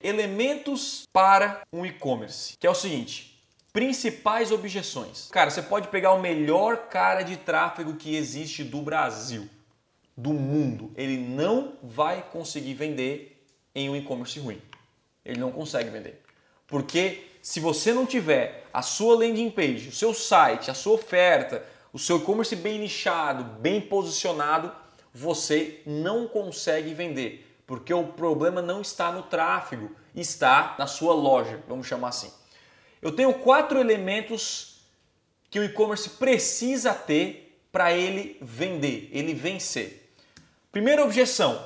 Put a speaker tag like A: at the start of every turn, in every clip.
A: Elementos para um e-commerce, que é o seguinte: principais objeções. Cara, você pode pegar o melhor cara de tráfego que existe do Brasil, do mundo, ele não vai conseguir vender em um e-commerce ruim. Ele não consegue vender. Porque se você não tiver a sua landing page, o seu site, a sua oferta, o seu e-commerce bem nichado, bem posicionado, você não consegue vender. Porque o problema não está no tráfego, está na sua loja, vamos chamar assim. Eu tenho quatro elementos que o e-commerce precisa ter para ele vender, ele vencer. Primeira objeção,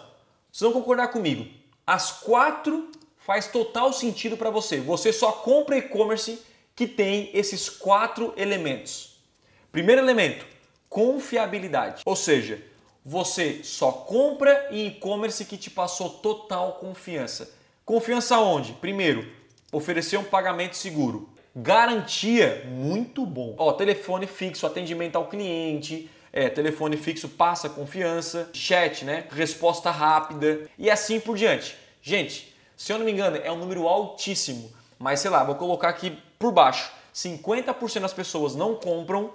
A: vocês vão concordar comigo. As quatro faz total sentido para você. Você só compra e-commerce que tem esses quatro elementos. Primeiro elemento, confiabilidade. Ou seja, você só compra em e-commerce que te passou total confiança. Confiança onde? Primeiro, oferecer um pagamento seguro. Garantia, muito bom. Ó, telefone fixo, atendimento ao cliente, é, telefone fixo passa confiança, chat, né? Resposta rápida e assim por diante. Gente, se eu não me engano, é um número altíssimo, mas sei lá, vou colocar aqui por baixo. 50% das pessoas não compram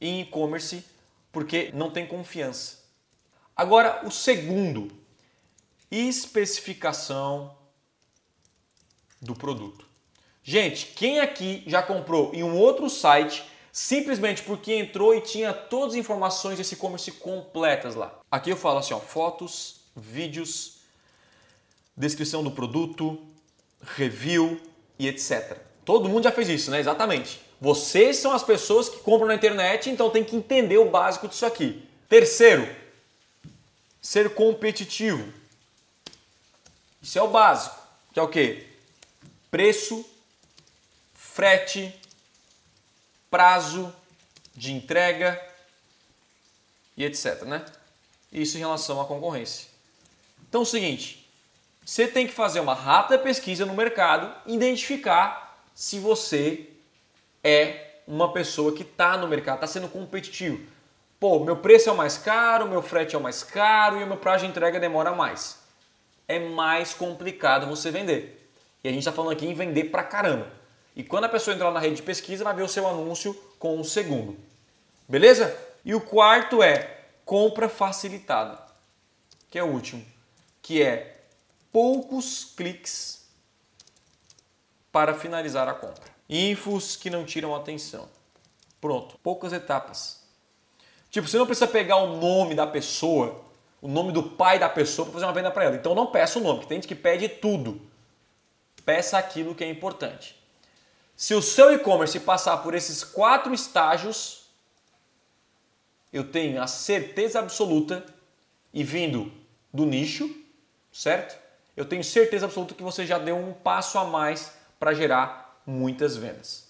A: em e-commerce porque não tem confiança. Agora, o segundo, especificação do produto. Gente, quem aqui já comprou em um outro site simplesmente porque entrou e tinha todas as informações desse e-commerce completas lá? Aqui eu falo assim, ó, fotos, vídeos, descrição do produto, review e etc. Todo mundo já fez isso, né? Exatamente. Vocês são as pessoas que compram na internet, então tem que entender o básico disso aqui. Terceiro, ser competitivo. Isso é o básico, que é o quê? Preço, frete, prazo de entrega e etc, né? Isso em relação à concorrência. Então é o seguinte, você tem que fazer uma rápida pesquisa no mercado, identificar se você é uma pessoa que está no mercado, está sendo competitivo. Pô, meu preço é o mais caro, meu frete é o mais caro e o meu prazo de entrega demora mais. É mais complicado você vender. E a gente está falando aqui em vender pra caramba. E quando a pessoa entrar na rede de pesquisa, vai ver o seu anúncio com o segundo. Beleza? E o quarto é compra facilitada, que é o último, que é poucos cliques para finalizar a compra. Infos que não tiram atenção. Pronto, poucas etapas. Tipo, você não precisa pegar o nome da pessoa, o nome do pai da pessoa para fazer uma venda para ela. Então não peça o nome, que tem gente que pede tudo. Peça aquilo que é importante. Se o seu e-commerce passar por esses quatro estágios, eu tenho a certeza absoluta e vindo do nicho, certo? Eu tenho certeza absoluta que você já deu um passo a mais para gerar muitas vendas.